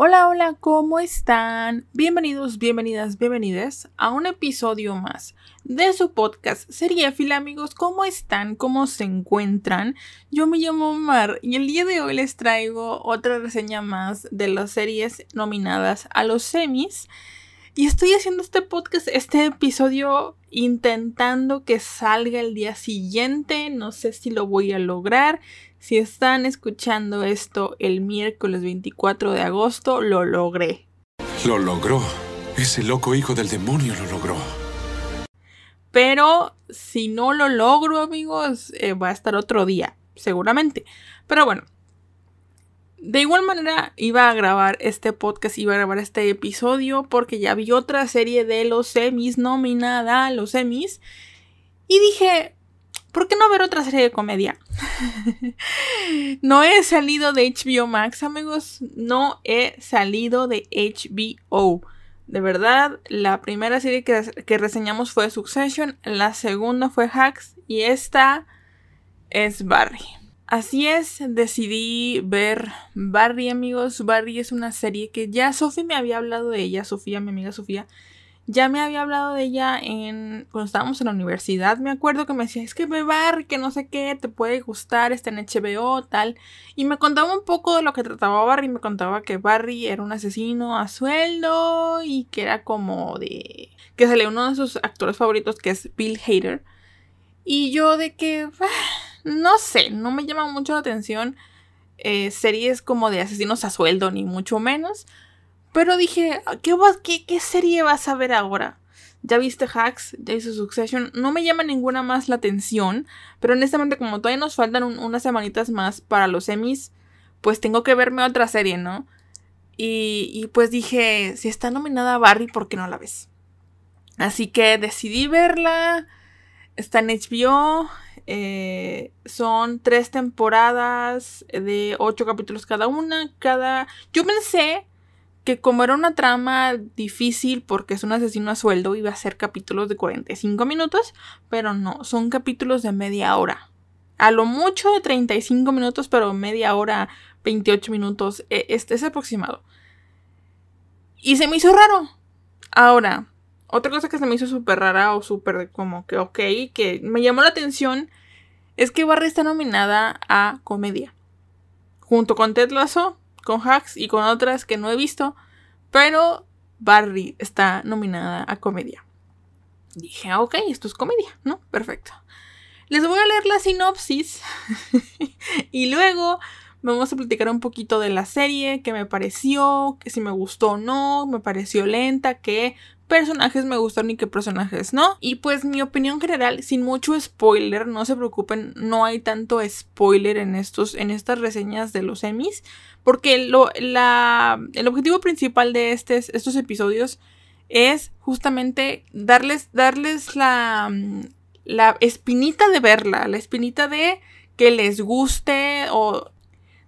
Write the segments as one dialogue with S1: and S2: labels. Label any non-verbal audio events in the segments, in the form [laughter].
S1: Hola, hola, ¿cómo están? Bienvenidos, bienvenidas, bienvenidas a un episodio más de su podcast Seriéfila, amigos. ¿Cómo están? ¿Cómo se encuentran? Yo me llamo Mar y el día de hoy les traigo otra reseña más de las series nominadas a los semis. Y estoy haciendo este podcast, este episodio, intentando que salga el día siguiente. No sé si lo voy a lograr. Si están escuchando esto el miércoles 24 de agosto, lo logré.
S2: Lo logró. Ese loco hijo del demonio lo logró.
S1: Pero si no lo logro, amigos, eh, va a estar otro día, seguramente. Pero bueno, de igual manera iba a grabar este podcast, iba a grabar este episodio porque ya vi otra serie de los semis nominada a los semis. Y dije, ¿por qué no ver otra serie de comedia? [laughs] no he salido de HBO Max, amigos. No he salido de HBO. De verdad, la primera serie que, que reseñamos fue Succession, la segunda fue Hacks y esta es Barry. Así es, decidí ver Barry, amigos. Barry es una serie que ya Sofía me había hablado de ella, Sofía, mi amiga Sofía, ya me había hablado de ella en cuando estábamos en la universidad. Me acuerdo que me decía, es que ve Barry, que no sé qué, te puede gustar, está en HBO, tal. Y me contaba un poco de lo que trataba Barry. Me contaba que Barry era un asesino a sueldo y que era como de... que sale uno de sus actores favoritos, que es Bill Hader. Y yo de que... Ah, no sé, no me llama mucho la atención eh, series como de asesinos a sueldo, ni mucho menos. Pero dije, ¿qué, qué, ¿qué serie vas a ver ahora? Ya viste Hacks, ya viste Succession. No me llama ninguna más la atención. Pero honestamente, como todavía nos faltan unas semanitas más para los Emmys, pues tengo que verme otra serie, ¿no? Y, y pues dije, si está nominada Barry, ¿por qué no la ves? Así que decidí verla. Está en HBO. Eh, son tres temporadas de ocho capítulos cada una. Cada. Yo pensé que como era una trama difícil porque es un asesino a sueldo, iba a ser capítulos de 45 minutos, pero no, son capítulos de media hora. A lo mucho de 35 minutos, pero media hora, 28 minutos, e, este es aproximado. Y se me hizo raro. Ahora, otra cosa que se me hizo súper rara o súper como que ok, que me llamó la atención es que Barry está nominada a comedia. Junto con Ted Lasso, con Hacks y con otras que no he visto. Pero Barry está nominada a comedia. Dije, ah, ok, esto es comedia, ¿no? Perfecto. Les voy a leer la sinopsis. [laughs] y luego vamos a platicar un poquito de la serie, qué me pareció, que si me gustó o no, me pareció lenta, que personajes me gustaron y qué personajes no. Y pues mi opinión general, sin mucho spoiler, no se preocupen, no hay tanto spoiler en estos, en estas reseñas de los Emmys. Porque lo, la, el objetivo principal de estos episodios es justamente darles, darles la, la espinita de verla, la espinita de que les guste o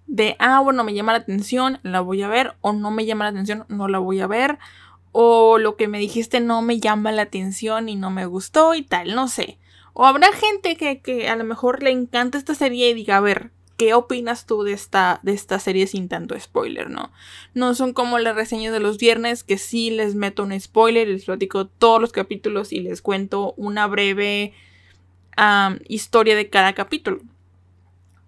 S1: de, ah, bueno, me llama la atención, la voy a ver, o no me llama la atención, no la voy a ver, o lo que me dijiste no me llama la atención y no me gustó y tal, no sé. O habrá gente que, que a lo mejor le encanta esta serie y diga, a ver, ¿qué opinas tú de esta, de esta serie sin tanto spoiler, no? No son como las reseñas de los viernes que sí les meto un spoiler, les platico todos los capítulos y les cuento una breve historia de cada capítulo.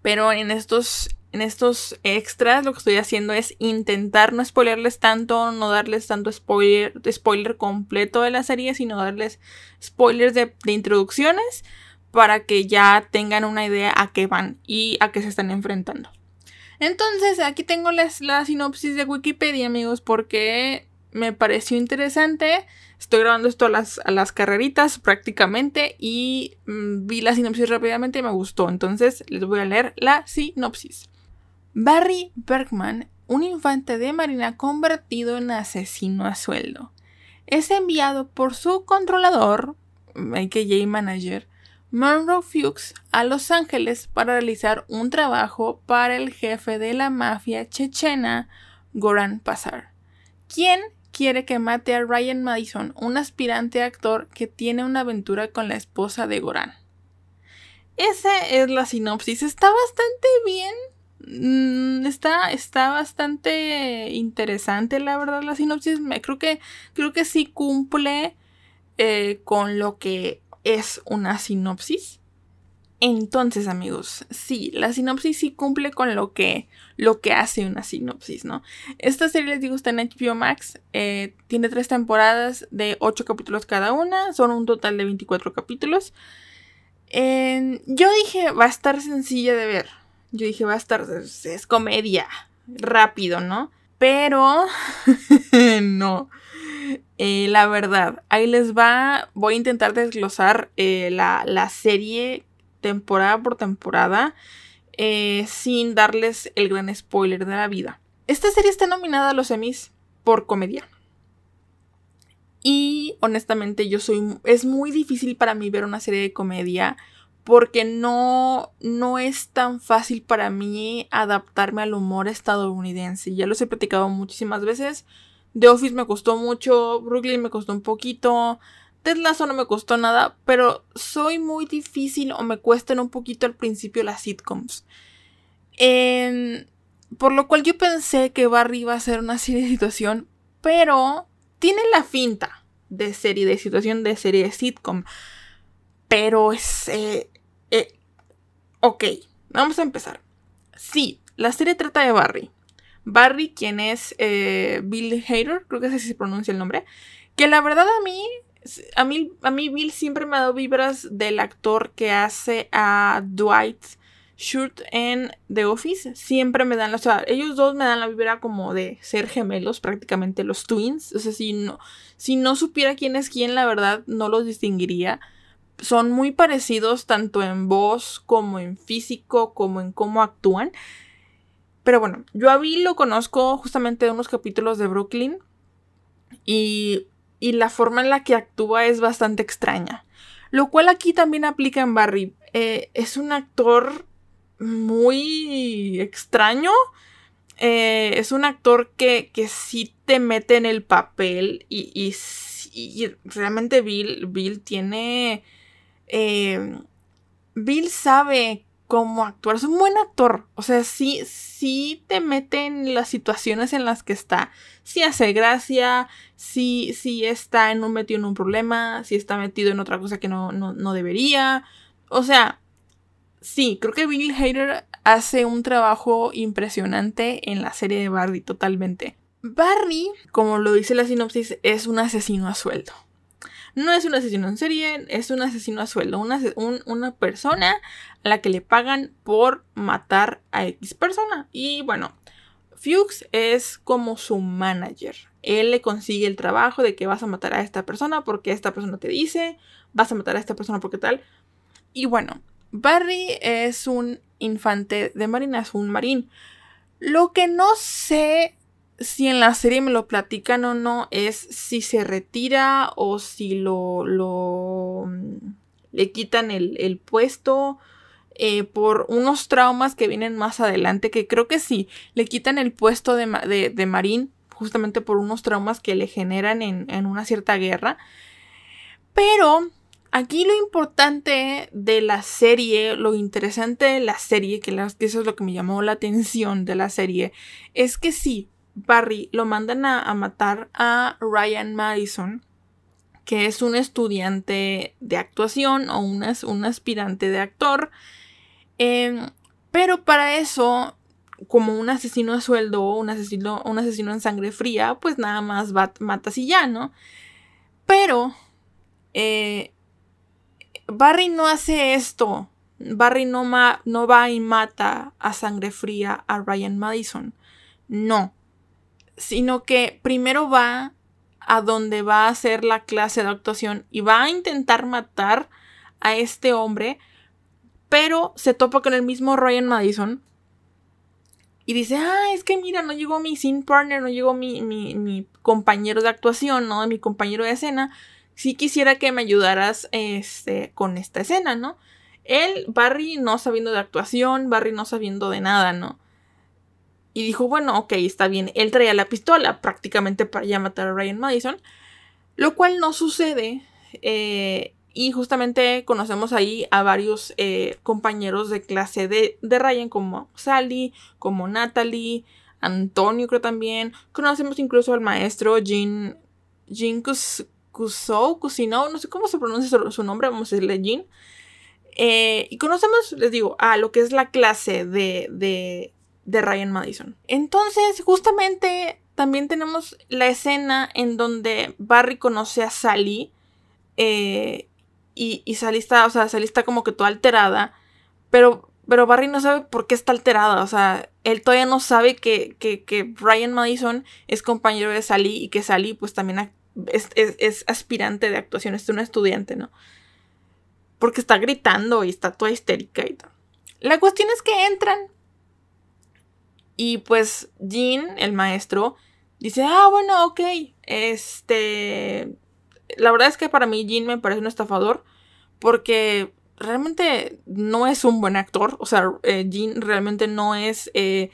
S1: Pero en estos en estos extras lo que estoy haciendo es intentar no spoilerles tanto, no darles tanto spoiler, spoiler completo de la serie, sino darles spoilers de, introducciones para que ya tengan una idea a qué van y a qué se están enfrentando. Entonces, aquí tengo la sinopsis de Wikipedia, amigos, porque me pareció interesante. Estoy grabando esto a las, a las carreritas prácticamente y mm, vi la sinopsis rápidamente y me gustó. Entonces, les voy a leer la sinopsis. Barry Bergman, un infante de marina convertido en asesino a sueldo, es enviado por su controlador, AKJ Manager, Monroe Fuchs, a Los Ángeles para realizar un trabajo para el jefe de la mafia chechena, Goran pasar? ¿Quién quiere que mate a Ryan Madison, un aspirante actor que tiene una aventura con la esposa de Goran? Esa es la sinopsis. Está bastante bien. Mm, está, está bastante interesante, la verdad, la sinopsis. Me, creo, que, creo que sí cumple eh, con lo que es una sinopsis. Entonces, amigos, sí, la sinopsis sí cumple con lo que, lo que hace una sinopsis, ¿no? Esta serie, les digo, está en HBO Max. Eh, tiene tres temporadas de ocho capítulos cada una. Son un total de 24 capítulos. yo dije, va a estar sencilla de ver. Yo dije, va a estar, es comedia, rápido, ¿no? Pero, [laughs] no. Eh, la verdad, ahí les va. Voy a intentar desglosar eh, la, la, serie temporada por temporada eh, sin darles el gran spoiler de la vida. Esta serie está nominada a los Emmys por comedia. Y honestamente yo soy... Es muy difícil para mí ver una serie de comedia porque no, no es tan fácil para mí adaptarme al humor estadounidense. Ya los he platicado muchísimas veces. The Office me costó mucho, Brooklyn me costó un poquito, Ted Lasso no me costó nada, pero soy muy difícil o me cuestan un poquito al principio las sitcoms. por lo cual yo pensé que Barry iba a ser una serie de situación, pero tiene la finta de serie de situación de serie de sitcom. Pero es... Eh, ok, vamos a empezar. Sí, la serie trata de Barry. Barry, quien es eh, Bill Hader, creo que así se pronuncia el nombre, que la verdad a mí, a mí, a mí Bill siempre me ha dado vibras del actor que hace a Dwight Schrute en The Office. Siempre me dan, o sea, ellos dos me dan la vibra como de ser gemelos, prácticamente los twins. O sea, si no, si no supiera quién es quién, la verdad no los distinguiría. Son muy parecidos tanto en voz como en físico, como en cómo actúan. Pero bueno, yo a Bill lo conozco justamente de unos capítulos de Brooklyn. Y, y la forma en la que actúa es bastante extraña. Lo cual aquí también aplica en Barry. Eh, es un actor muy extraño. Eh, es un actor que, que sí te mete en el papel y, y, y realmente Bill, Bill tiene... Eh, Bill sabe cómo actuar. Es un buen actor. O sea, sí, sí te mete en las situaciones en las que está. Sí hace gracia, sí, sí está en un, metido en un problema, sí está metido en otra cosa que no, no, debería. O sea, sí, creo que Bill Hader hace un trabajo impresionante en la serie de Barry, totalmente. Barry, como lo dice la sinopsis, es un asesino a sueldo. No es un asesino en serie, es un asesino a sueldo. Una, una persona a la que le pagan por matar a X persona. Y bueno, Fuchs es como su manager. Él le consigue el trabajo de que vas a matar a esta persona porque esta persona te dice, vas a matar a esta persona porque tal. Y bueno, Barry es un infante de marina, es un marín. Lo que no sé si en la serie me lo platican o no es si se retira o si lo, lo mm, le quitan el, puesto eh, por unos traumas que vienen más adelante, que creo que sí, le quitan el puesto de, de, Marín justamente por unos traumas que le generan en, una cierta guerra. Pero aquí lo importante de la serie, lo interesante de la serie, que, que eso es lo que me llamó la atención de la serie, es que sí, Barry lo mandan a, matar a Ryan Madison, que es un estudiante de actuación o un, aspirante de actor. Em, pero para eso, como un asesino a sueldo o un asesino, un asesino en sangre fría, pues nada más va, matas y ya, ¿no? Pero eh, Barry no hace esto. Barry no, no va y mata a sangre fría a Ryan Madison. No sino que primero va a donde va a hacer la clase de actuación y va a intentar matar a este hombre, pero se topa con el mismo Ryan Madison y dice, ah, es que mira, no llegó mi scene partner, no llegó mi, mi, compañero de actuación, ¿no? Mi compañero de escena. Si quisiera que me ayudaras este, con esta escena, ¿no? Él, Barry, no sabiendo de actuación, Barry no sabiendo de nada, ¿no? Y dijo, bueno, ok, está bien. Él traía la pistola prácticamente para ya matar a Ryan Madison. Lo cual no sucede. Eh, y justamente conocemos ahí a varios eh, compañeros de clase de, de, Ryan, como Sally, como Natalie, Antonio creo también. Conocemos incluso al maestro Jean, Jean Cusou, Cusino, no sé cómo se pronuncia su, nombre, vamos a decirle Jean. Eh, y conocemos, les digo, a lo que es la clase de, de Ryan Madison. Entonces, justamente también tenemos la escena en donde Barry conoce a Sally. Eh, y, y Sally está, o sea, Sally está como que toda alterada. Pero, pero Barry no sabe por qué está alterada. O sea, él todavía no sabe que, que, Ryan Madison es compañero de Sally y que Sally pues también es, es, aspirante de actuación, es una estudiante, ¿no? Porque está gritando y está toda histérica y todo. La cuestión es que entran y pues Jean, el maestro, dice, ah, bueno, ok, este... La verdad es que para mí Jean me parece un estafador porque realmente no es un buen actor. O sea, eh, Jean realmente no es eh,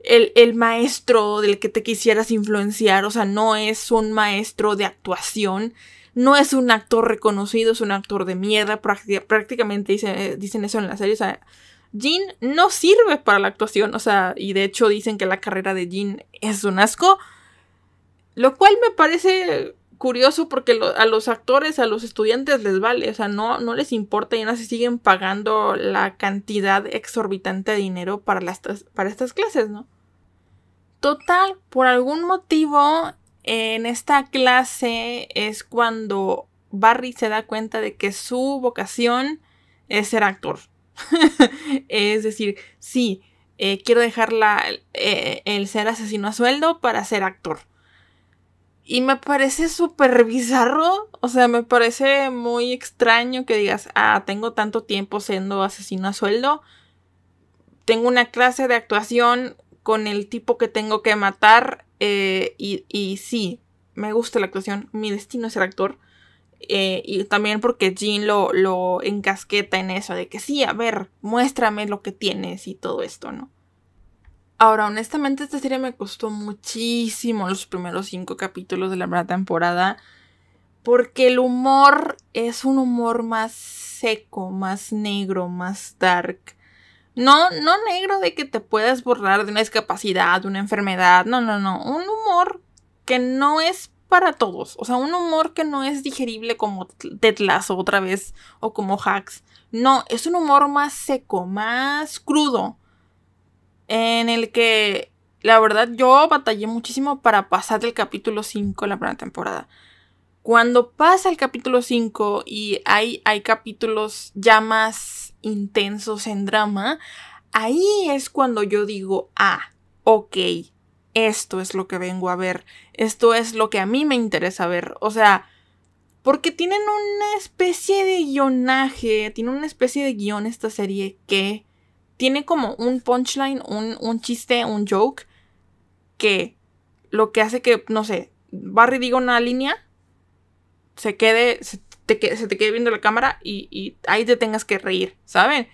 S1: el, el, maestro del que te quisieras influenciar. O sea, no es un maestro de actuación. No es un actor reconocido, es un actor de mierda. prácticamente dice, dicen eso en la serie. O sea, Jean no sirve para la actuación, o sea, y de hecho dicen que la carrera de Jean es un asco, lo cual me parece curioso porque a los actores, a los estudiantes les vale, o sea, no, no les importa y aún así siguen pagando la cantidad exorbitante de dinero para, las, para estas clases, ¿no? Total, por algún motivo en esta clase es cuando Barry se da cuenta de que su vocación es ser actor. [laughs] es decir, sí, eh, quiero dejar eh, el ser asesino a sueldo para ser actor. Y me parece súper bizarro, o sea, me parece muy extraño que digas, ah, tengo tanto tiempo siendo asesino a sueldo, tengo una clase de actuación con el tipo que tengo que matar eh, y, y sí, me gusta la actuación, mi destino es ser actor eh, y también porque Jean lo, lo encasqueta en eso, de que sí, a ver, muéstrame lo que tienes y todo esto, ¿no? Ahora, honestamente, esta serie me costó muchísimo los primeros cinco capítulos de la primera temporada. Porque el humor es un humor más seco, más negro, más dark. No, no negro de que te puedas borrar de una discapacidad, de una enfermedad. No, no, no. Un humor que no es para todos. O sea, un humor que no es digerible como Tetlazo otra vez o como Hacks. No, es un humor más seco, más crudo. En el que, la verdad, yo batallé muchísimo para pasar del capítulo 5 en la primera temporada. Cuando pasa el capítulo 5 y hay, hay capítulos ya más intensos en drama, ahí es cuando yo digo, ah, ok, esto es lo que vengo a ver, esto es lo que a mí me interesa ver. O sea, porque tienen una especie de guionaje, tiene una especie de guion esta serie que tiene como un punchline, un, chiste, un joke, que lo que hace que, no sé, Barry diga una línea, se quede, se te, quede viendo la cámara y, ahí te tengas que reír, ¿saben?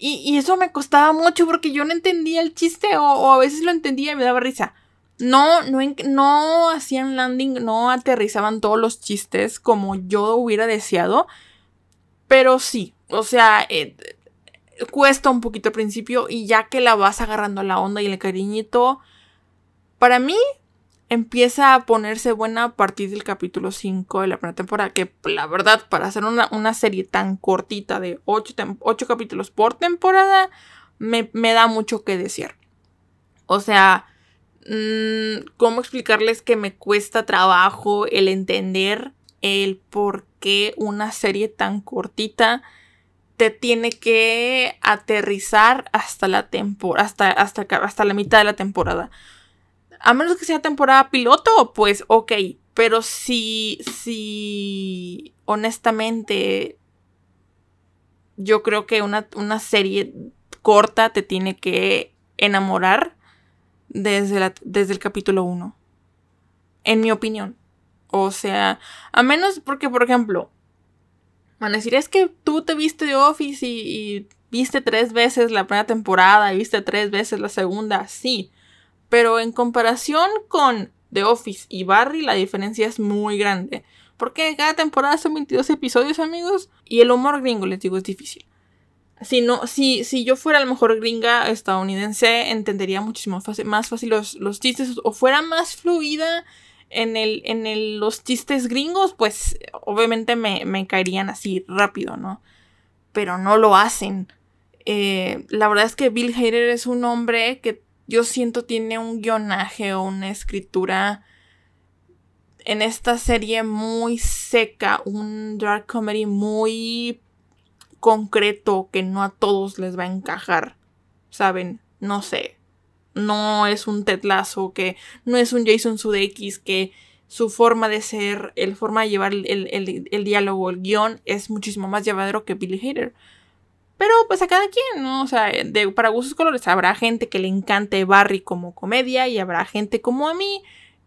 S1: Y, eso me costaba mucho porque yo no entendía el chiste o, a veces lo entendía y me daba risa. No, no, no hacían landing, no aterrizaban todos los chistes como yo hubiera deseado. Pero sí, o sea, eh, cuesta un poquito al principio y ya que la vas agarrando la onda y el cariñito, para mí empieza a ponerse buena a partir del capítulo 5 de la primera temporada, que la verdad, para hacer una, serie tan cortita de 8, capítulos por temporada, me, da mucho que decir. O sea, mm, ¿cómo explicarles que me cuesta trabajo el entender el por qué una serie tan cortita te tiene que aterrizar hasta la hasta, hasta, hasta la mitad de la temporada? A menos que sea temporada piloto, pues ok. Pero si, si honestamente yo creo que una, serie corta te tiene que enamorar desde, desde el capítulo 1. En mi opinión. O sea, a menos porque, por ejemplo, van a decir, es que tú te viste de Office y, viste tres veces la primera temporada y viste tres veces la segunda, sí. Pero en comparación con The Office y Barry, la diferencia es muy grande. Porque cada temporada son 22 episodios, amigos. Y el humor gringo, les digo, es difícil. Si, no, si, si yo fuera a lo mejor gringa estadounidense, entendería muchísimo más fácil los, los chistes o fuera más fluida en, el, en los chistes gringos, pues obviamente me, me, caerían así rápido, ¿no? Pero no lo hacen. Eh, la verdad es que Bill Hader es un hombre que yo siento tiene un guionaje o una escritura en esta serie muy seca, un dark comedy muy concreto que no a todos les va a encajar. ¿Saben? No sé. No es un Ted que no es un Jason Sudeikis que su forma de ser, el forma de llevar el, diálogo, el guion es muchísimo más llevadero que Billy Hader. Pero pues a cada quien, ¿no? O sea, de, para gustos colores habrá gente que le encante Barry como comedia y habrá gente como a mí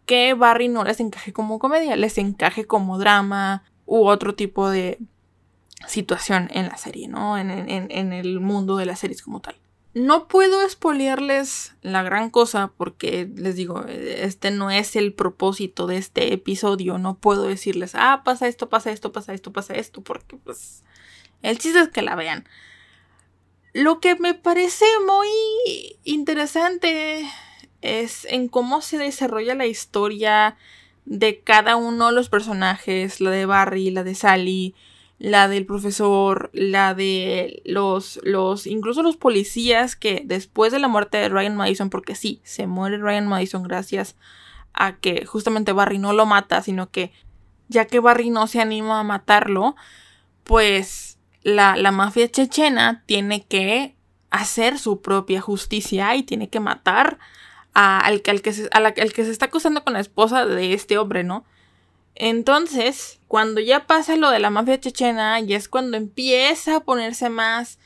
S1: que Barry no les encaje como comedia, les encaje como drama u otro tipo de, situación en la serie, ¿no? En, el mundo de las series como tal. No puedo espolearles la gran cosa porque les digo, este no es el propósito de este episodio. No puedo decirles, ah, pasa esto, pasa esto, pasa esto, pasa esto, porque pues el chiste es que la vean. Lo que me parece muy interesante es en cómo se desarrolla la historia de cada uno de los personajes, la de Barry, la de Sally, la del profesor, la de los, los, incluso los policías que después de la muerte de Ryan Madison, porque sí, se muere Ryan Madison gracias a que justamente Barry no lo mata, sino que ya que Barry no se anima a matarlo, pues la, la mafia chechena tiene que hacer su propia justicia y tiene que matar al, al, que se, al que se está acusando con la esposa de este hombre, ¿no? Entonces, cuando ya pasa lo de la mafia chechena, ya es cuando empieza a ponerse más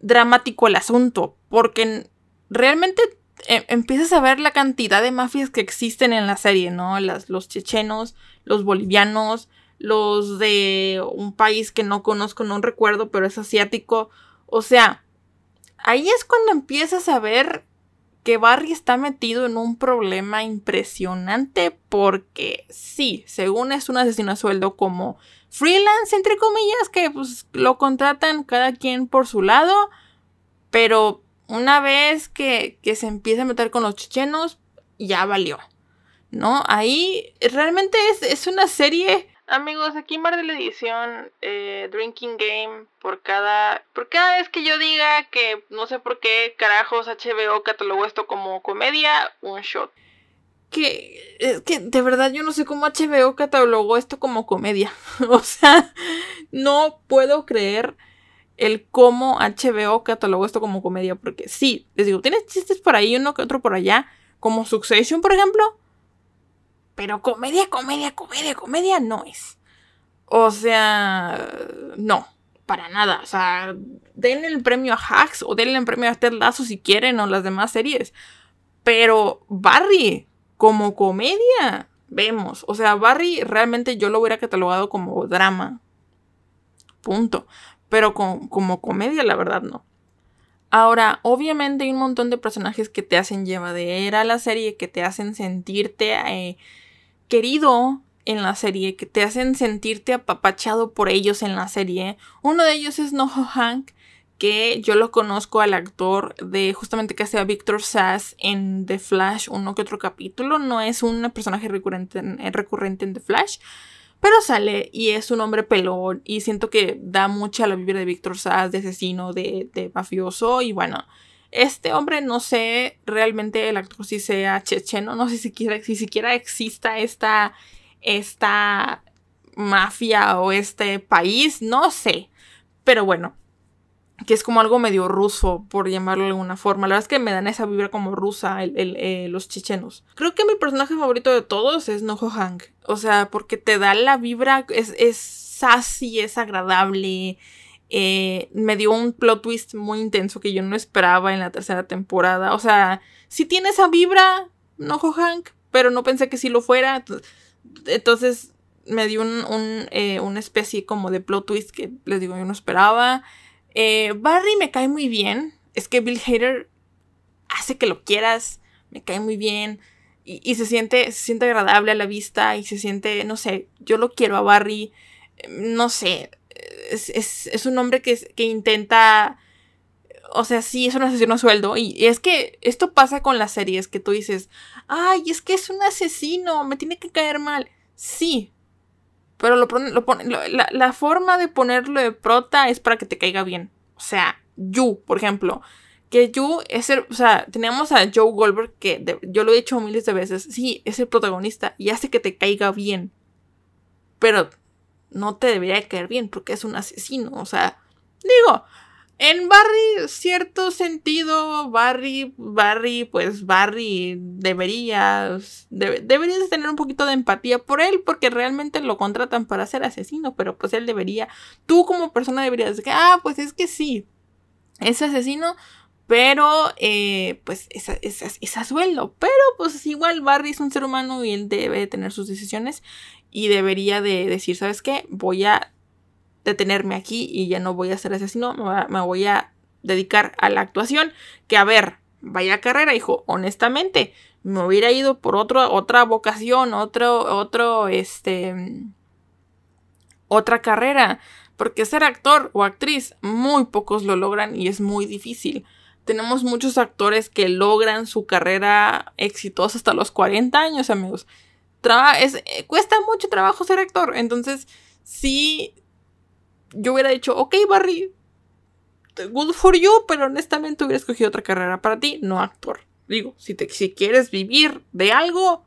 S1: dramático el asunto, porque realmente em, empiezas a ver la cantidad de mafias que existen en la serie, ¿no? Las, los chechenos, los bolivianos, los de un país que no conozco, no recuerdo, pero es asiático. O sea, ahí es cuando empiezas a ver que Barry está metido en un problema impresionante porque sí, según es un asesino a sueldo como freelance, entre comillas, que pues lo contratan cada quien por su lado, pero una vez que, que se empieza a meter con los chechenos, ya valió, ¿no? Ahí realmente es, es una serie Amigos, aquí Mar de la edición eh, Drinking Game por cada por cada vez que yo diga que no sé por qué carajos HBO catalogó esto como comedia, un shot. Que es que de verdad yo no sé cómo HBO catalogó esto como comedia. [laughs] o sea, no puedo creer el cómo HBO catalogó esto como comedia porque sí, les digo, tienes chistes por ahí uno que otro por allá, como Succession, por ejemplo pero comedia, comedia, comedia, comedia no es. O sea, no, para nada. O sea, denle el premio a Hacks o denle el premio a Ted Lasso si quieren o las demás series. Pero Barry, como comedia, vemos. O sea, Barry realmente yo lo hubiera catalogado como drama. Punto. Pero como comedia, la verdad, no. Ahora, obviamente hay un montón de personajes que te hacen llevadera a la serie, que te hacen sentirte eh, querido en la serie, que te hacen sentirte apapachado por ellos en la serie. Uno de ellos es Noho Hank, que yo lo conozco al actor de justamente que hacía Victor Sass en The Flash, uno que otro capítulo. No es un personaje recurrente en, eh, recurrente en The Flash, pero sale y es un hombre pelón y siento que da mucha la vibra de Victor Sass, de asesino, de, de mafioso y bueno. Este hombre, no sé realmente el actor si sea checheno, no sé si siquiera, si siquiera exista esta, esta mafia o este país, no sé. Pero bueno, que es como algo medio ruso, por llamarlo de alguna forma. La verdad es que me dan esa vibra como rusa eh, los chechenos. Creo que mi personaje favorito de todos es Noho Hank. O sea, porque te da la vibra, es, es sassy, es agradable, eh, me dio un plot twist muy intenso que yo no esperaba en la tercera temporada. O sea, si tiene esa vibra, no Hank, pero no pensé que sí lo fuera. Entonces me dio un, eh, una especie como de plot twist que les digo yo no esperaba. Eh, Barry me cae muy bien. Es que Bill Hader hace que lo quieras. Me cae muy bien. Y, se, siente, se siente agradable a la vista. Y se siente, no sé, yo lo quiero a Barry. No sé. Es, un hombre que, que intenta o sea, sí, es un asesino a sueldo. Y es que esto pasa con las series, que tú dices, ay, es que es un asesino, me tiene que caer mal. Sí. Pero lo, la, forma de ponerlo de prota es para que te caiga bien. O sea, Yu, por ejemplo. Que Yu es el, o sea, tenemos a Joe Goldberg, que yo lo he dicho miles de veces, sí, es el protagonista y hace que te caiga bien. Pero no te debería caer bien porque es un asesino. O sea, digo, en Barry, cierto sentido, Barry, Barry, pues Barry deberías, deberías tener un poquito de empatía por él porque realmente lo contratan para ser asesino, pero pues él debería, tú como persona deberías decir, ah, pues es que sí, es asesino, pero eh, pues es, es, sueldo, pero pues igual Barry es un ser humano y él debe tener sus decisiones y debería de decir, ¿sabes qué? Voy a detenerme aquí y ya no voy a ser asesino, me voy a dedicar a la actuación. Que a ver, vaya carrera, hijo, honestamente, me hubiera ido por otro, otra vocación, otro, otro, este, otra carrera. Porque ser actor o actriz, muy pocos lo logran y es muy difícil. Tenemos muchos actores que logran su carrera exitosa hasta los 40 años, amigos. Es, eh, cuesta mucho trabajo ser actor. Entonces, sí, yo hubiera dicho, ok, Barry, good for you, pero honestamente hubiera escogido otra carrera para ti, no actor. Digo, si, te, si quieres vivir de algo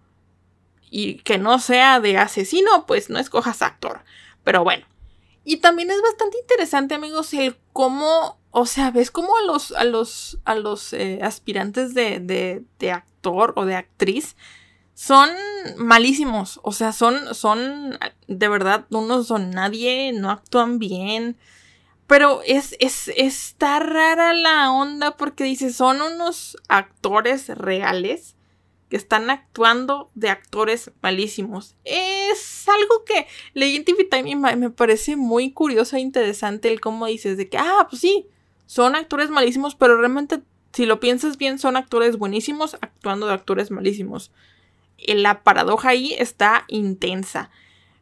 S1: y que no sea de asesino, pues no escojas actor. Pero bueno. Y también es bastante interesante, amigos, el cómo, o sea, ves cómo a los, a los, a los eh, aspirantes de, de, de actor o de actriz son malísimos. O sea, son, son, de verdad, unos son nadie, no actúan bien. Pero es, es, está rara la onda porque dice, son unos actores reales que están actuando de actores malísimos. Es algo que leí en me parece muy curioso e interesante el cómo dices de que, ah, pues sí, son actores malísimos, pero realmente, si lo piensas bien, son actores buenísimos actuando de actores malísimos la paradoja ahí está intensa.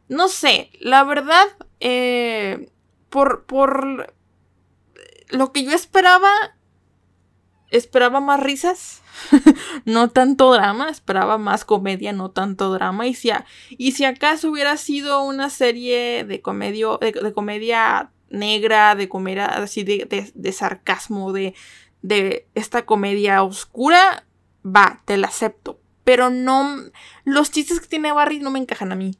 S1: No sé, la verdad, eh, por, por lo que yo esperaba, esperaba más risas, [laughs] no tanto drama, esperaba más comedia, no tanto drama. Y si, y si acaso hubiera sido una serie de, de, comedia negra, de comedia así de, de sarcasmo, de, de esta comedia oscura, va, te la acepto pero no, los chistes que tiene Barry no me encajan a mí.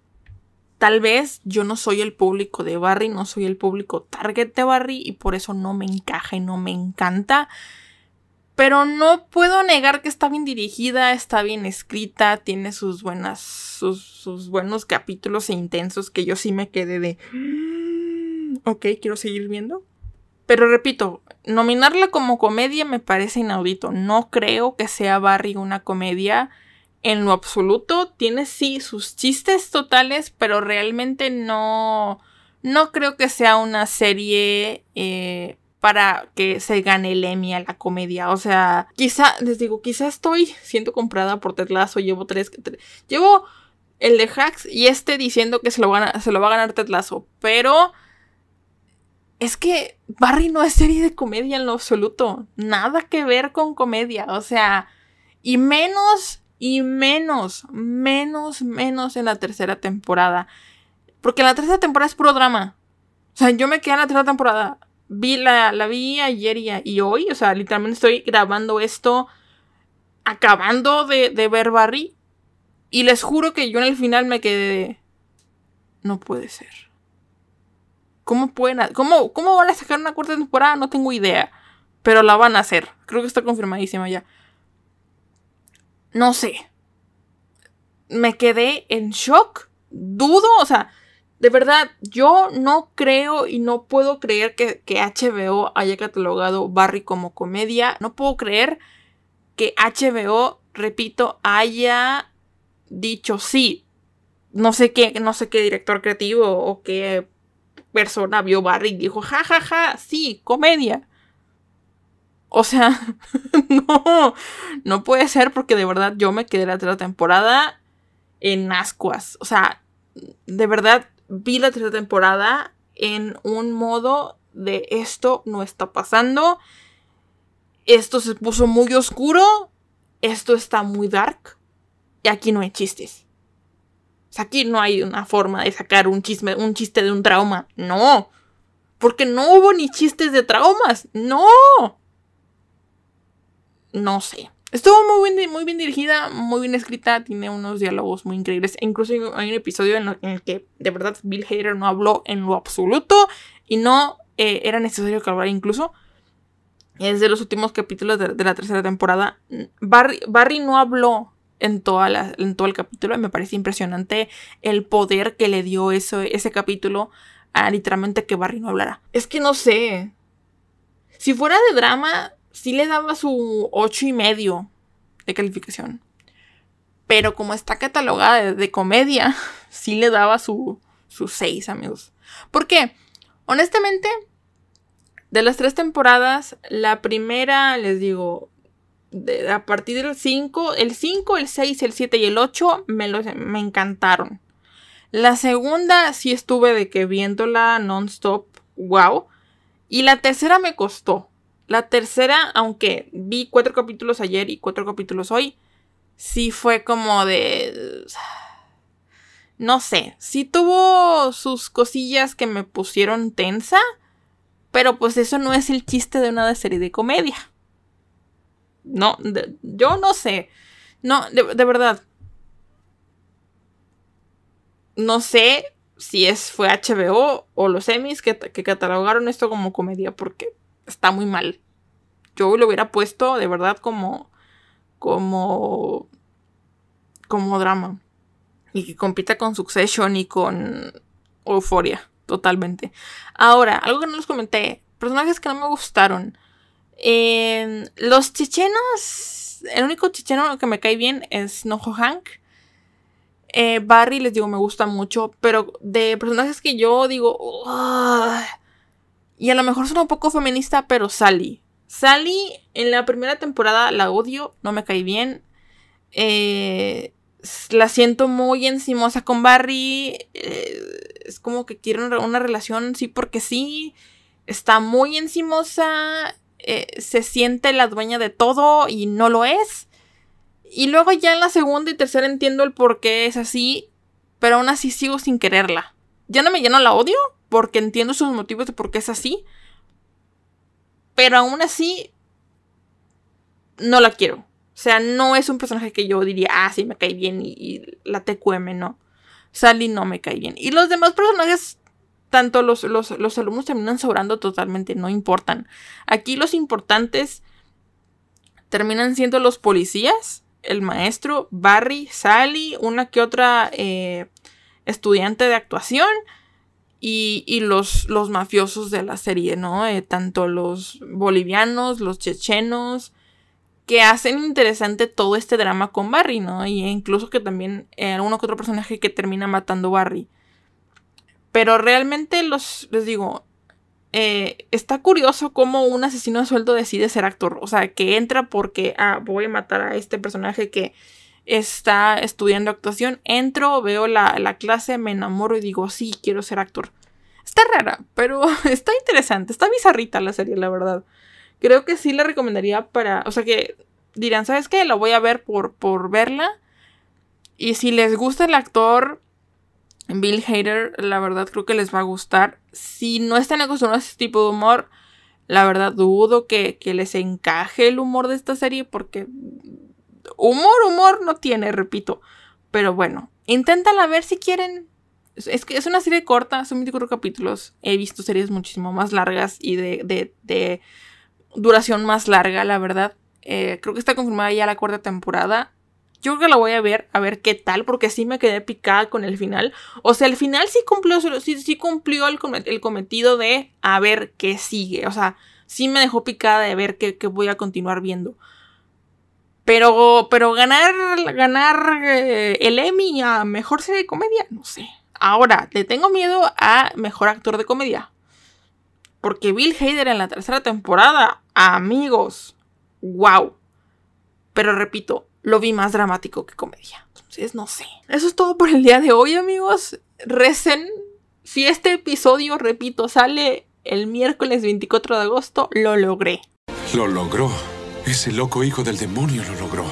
S1: Tal vez yo no soy el público de Barry, no soy el público target de Barry y por eso no me encaja y no me encanta. Pero no puedo negar que está bien dirigida, está bien escrita, tiene sus buenas, sus, buenos capítulos e intensos que yo sí me quedé de... Mm, ok, quiero seguir viendo. Pero repito, nominarla como comedia me parece inaudito. No creo que sea Barry una comedia en lo absoluto. Tiene sí sus chistes totales, pero realmente no. No creo que sea una serie eh, para que se gane el Emmy a la comedia. O sea, quizá, les digo, quizá estoy siendo comprada por Ted. Llevo tres, Llevo el de Hacks y este diciendo que se lo, se lo va a ganar Ted. Pero. Es que Barry no es serie de comedia en lo absoluto. Nada que ver con comedia. O sea. Y menos y menos, menos, menos en la tercera temporada. Porque la tercera temporada es puro drama. O sea, yo me quedé en la tercera temporada. Vi la, la vi ayer y, hoy. O sea, literalmente estoy grabando esto. Acabando de, de ver Barry. Y les juro que yo en el final me quedé No puede ser. ¿Cómo pueden.? Cómo, ¿Cómo van a sacar una cuarta temporada? No tengo idea. Pero la van a hacer. Creo que está confirmadísima ya no sé. Me quedé en shock. Dudo, o sea, de verdad, yo no creo y no puedo creer que, HBO haya catalogado Barry como comedia. No puedo creer que HBO, repito, haya dicho sí. No sé qué, no sé qué director creativo o qué persona vio Barry y dijo, ja, ja, ja, sí, comedia. O sea, [laughs] no, no puede ser porque de verdad yo me quedé la tercera temporada en ascuas. O sea, de verdad vi la tercera temporada en un modo de esto no está pasando. Esto se puso muy oscuro. Esto está muy dark. Y aquí no hay chistes. O sea, aquí no hay una forma de sacar un, chisme, un chiste de un trauma. No. Porque no hubo ni chistes de traumas. No no sé. Estuvo muy bien, muy bien dirigida, muy bien escrita, tiene unos diálogos muy increíbles. Incluso hay un episodio en, el que de verdad Bill Hader no habló en lo absoluto y no eh, era necesario que hablara incluso. Es de los últimos capítulos de, la tercera temporada. Barry, Barry no habló en, toda en todo el capítulo y me parece impresionante el poder que le dio eso, ese capítulo a literalmente que Barry no hablara. Es que no sé. Si fuera de drama, sí le daba su ocho y medio de calificación. Pero como está catalogada de, comedia, [laughs] sí le daba su, su 6, amigos. ¿Por qué? Honestamente, de las tres temporadas, la primera, les digo, a partir del 5, el 5, el 6, el 7 y el 8 me, me encantaron. La segunda sí estuve de que viéndola non-stop, wow. Y la tercera me costó. La tercera, aunque vi cuatro capítulos ayer y cuatro capítulos hoy, sí fue como de... No sé, sí tuvo sus cosillas que me pusieron tensa, pero pues eso no es el chiste de una serie de comedia. No, yo no sé. No, de, verdad. No sé si es, fue HBO o los Emmys que, que catalogaron esto como comedia, porque está muy mal. Yo lo hubiera puesto de verdad como. como. como drama. Y que compita con Succession y con Euphoria. Totalmente. Ahora, algo que no les comenté. Personajes que no me gustaron. los chechenos. El único checheno que me cae bien es Noho Hank. Eh, Barry, les digo, me gusta mucho. Pero de personajes que yo digo. Y a lo mejor suena un poco feminista, pero Sally. Sally en la primera temporada la odio, no me cae bien. Eh, la siento muy encimosa con Barry. Eh, es como que quiere una, relación, sí, porque sí. Está muy encimosa. Eh, se siente la dueña de todo y no lo es. Y luego ya en la segunda y tercera entiendo el por qué es así. Pero aún así sigo sin quererla. Ya no me lleno la odio porque entiendo sus motivos de por qué es así. Pero aún así, no la quiero. O sea, no es un personaje que yo diría, ah, sí, me cae bien y, la TQM, no. Sally no me cae bien. Y los demás personajes, tanto los, los, los alumnos terminan sobrando totalmente, no importan. Aquí los importantes terminan siendo los policías, el maestro, Barry, Sally, una que otra eh, estudiante de actuación y, los, los, mafiosos de la serie, ¿no? Eh, tanto los bolivianos, los chechenos, que hacen interesante todo este drama con Barry, ¿no? Y incluso que también hay alguno que otro personaje que termina matando a Barry. Pero realmente los, les digo, eh, está curioso cómo un asesino de sueldo decide ser actor. O sea, que entra porque, ah, voy a matar a este personaje que está estudiando actuación, entro, veo la, clase, me enamoro y digo, sí, quiero ser actor. Está rara, pero [laughs] está interesante, está bizarrita la serie, la verdad. Creo que sí la recomendaría para, o sea que dirán, ¿sabes qué? La voy a ver por, por verla. Y si les gusta el actor Bill Hader, la verdad creo que les va a gustar. Si no están acostumbrados a este tipo de humor, la verdad dudo que, que les encaje el humor de esta serie porque humor, humor no tiene, repito. Pero bueno, inténtala ver si quieren. Es que es una serie corta, son 24 capítulos. He visto series muchísimo más largas y de, de, duración más larga, la verdad. Eh, creo que está confirmada ya la cuarta temporada. Yo creo que la voy a ver, a ver qué tal, porque sí me quedé picada con el final. O sea, el final sí cumplió, sí, sí cumplió el, el cometido de a ver qué sigue. O sea, sí me dejó picada de ver qué, qué voy a continuar viendo. Pero, pero ganar, ganar eh, el Emmy a mejor serie de comedia, no sé. Ahora, le tengo miedo a mejor actor de comedia. Porque Bill Hader en la tercera temporada, amigos, wow. Pero repito, lo vi más dramático que comedia. Entonces, no sé. Eso es todo por el día de hoy, amigos. Recen. Si este episodio, repito, sale el miércoles 24 de agosto, lo logré.
S2: Lo logró. Ese loco hijo del demonio lo logró.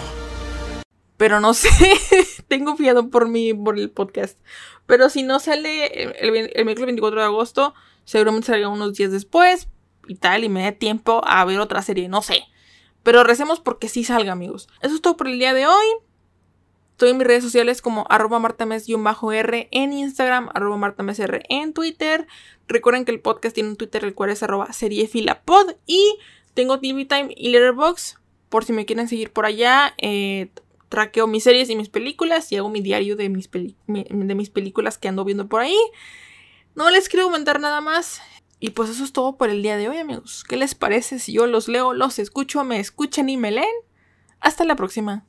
S1: Pero no sé, [laughs] tengo miedo por mí, por el podcast. Pero si no sale el, el miércoles 24 de agosto, seguramente salga unos días después y tal, y me dé tiempo a ver otra serie, no sé. Pero recemos porque sí salga, amigos. Eso es todo por el día de hoy. Estoy en mis redes sociales como arroba martames-r en Instagram, arroba martamesr en Twitter. Recuerden que el podcast tiene un Twitter, el cual es arroba seriefilapod. Y tengo TV Time y Letterboxd, por si me quieren seguir por allá. Eh, traqueo mis series y mis películas y hago mi diario de mis, de mis películas que ando viendo por ahí. No les quiero comentar nada más. Y pues eso es todo por el día de hoy, amigos. ¿Qué les parece si yo los leo, los escucho, me escuchan y me leen? Hasta la próxima.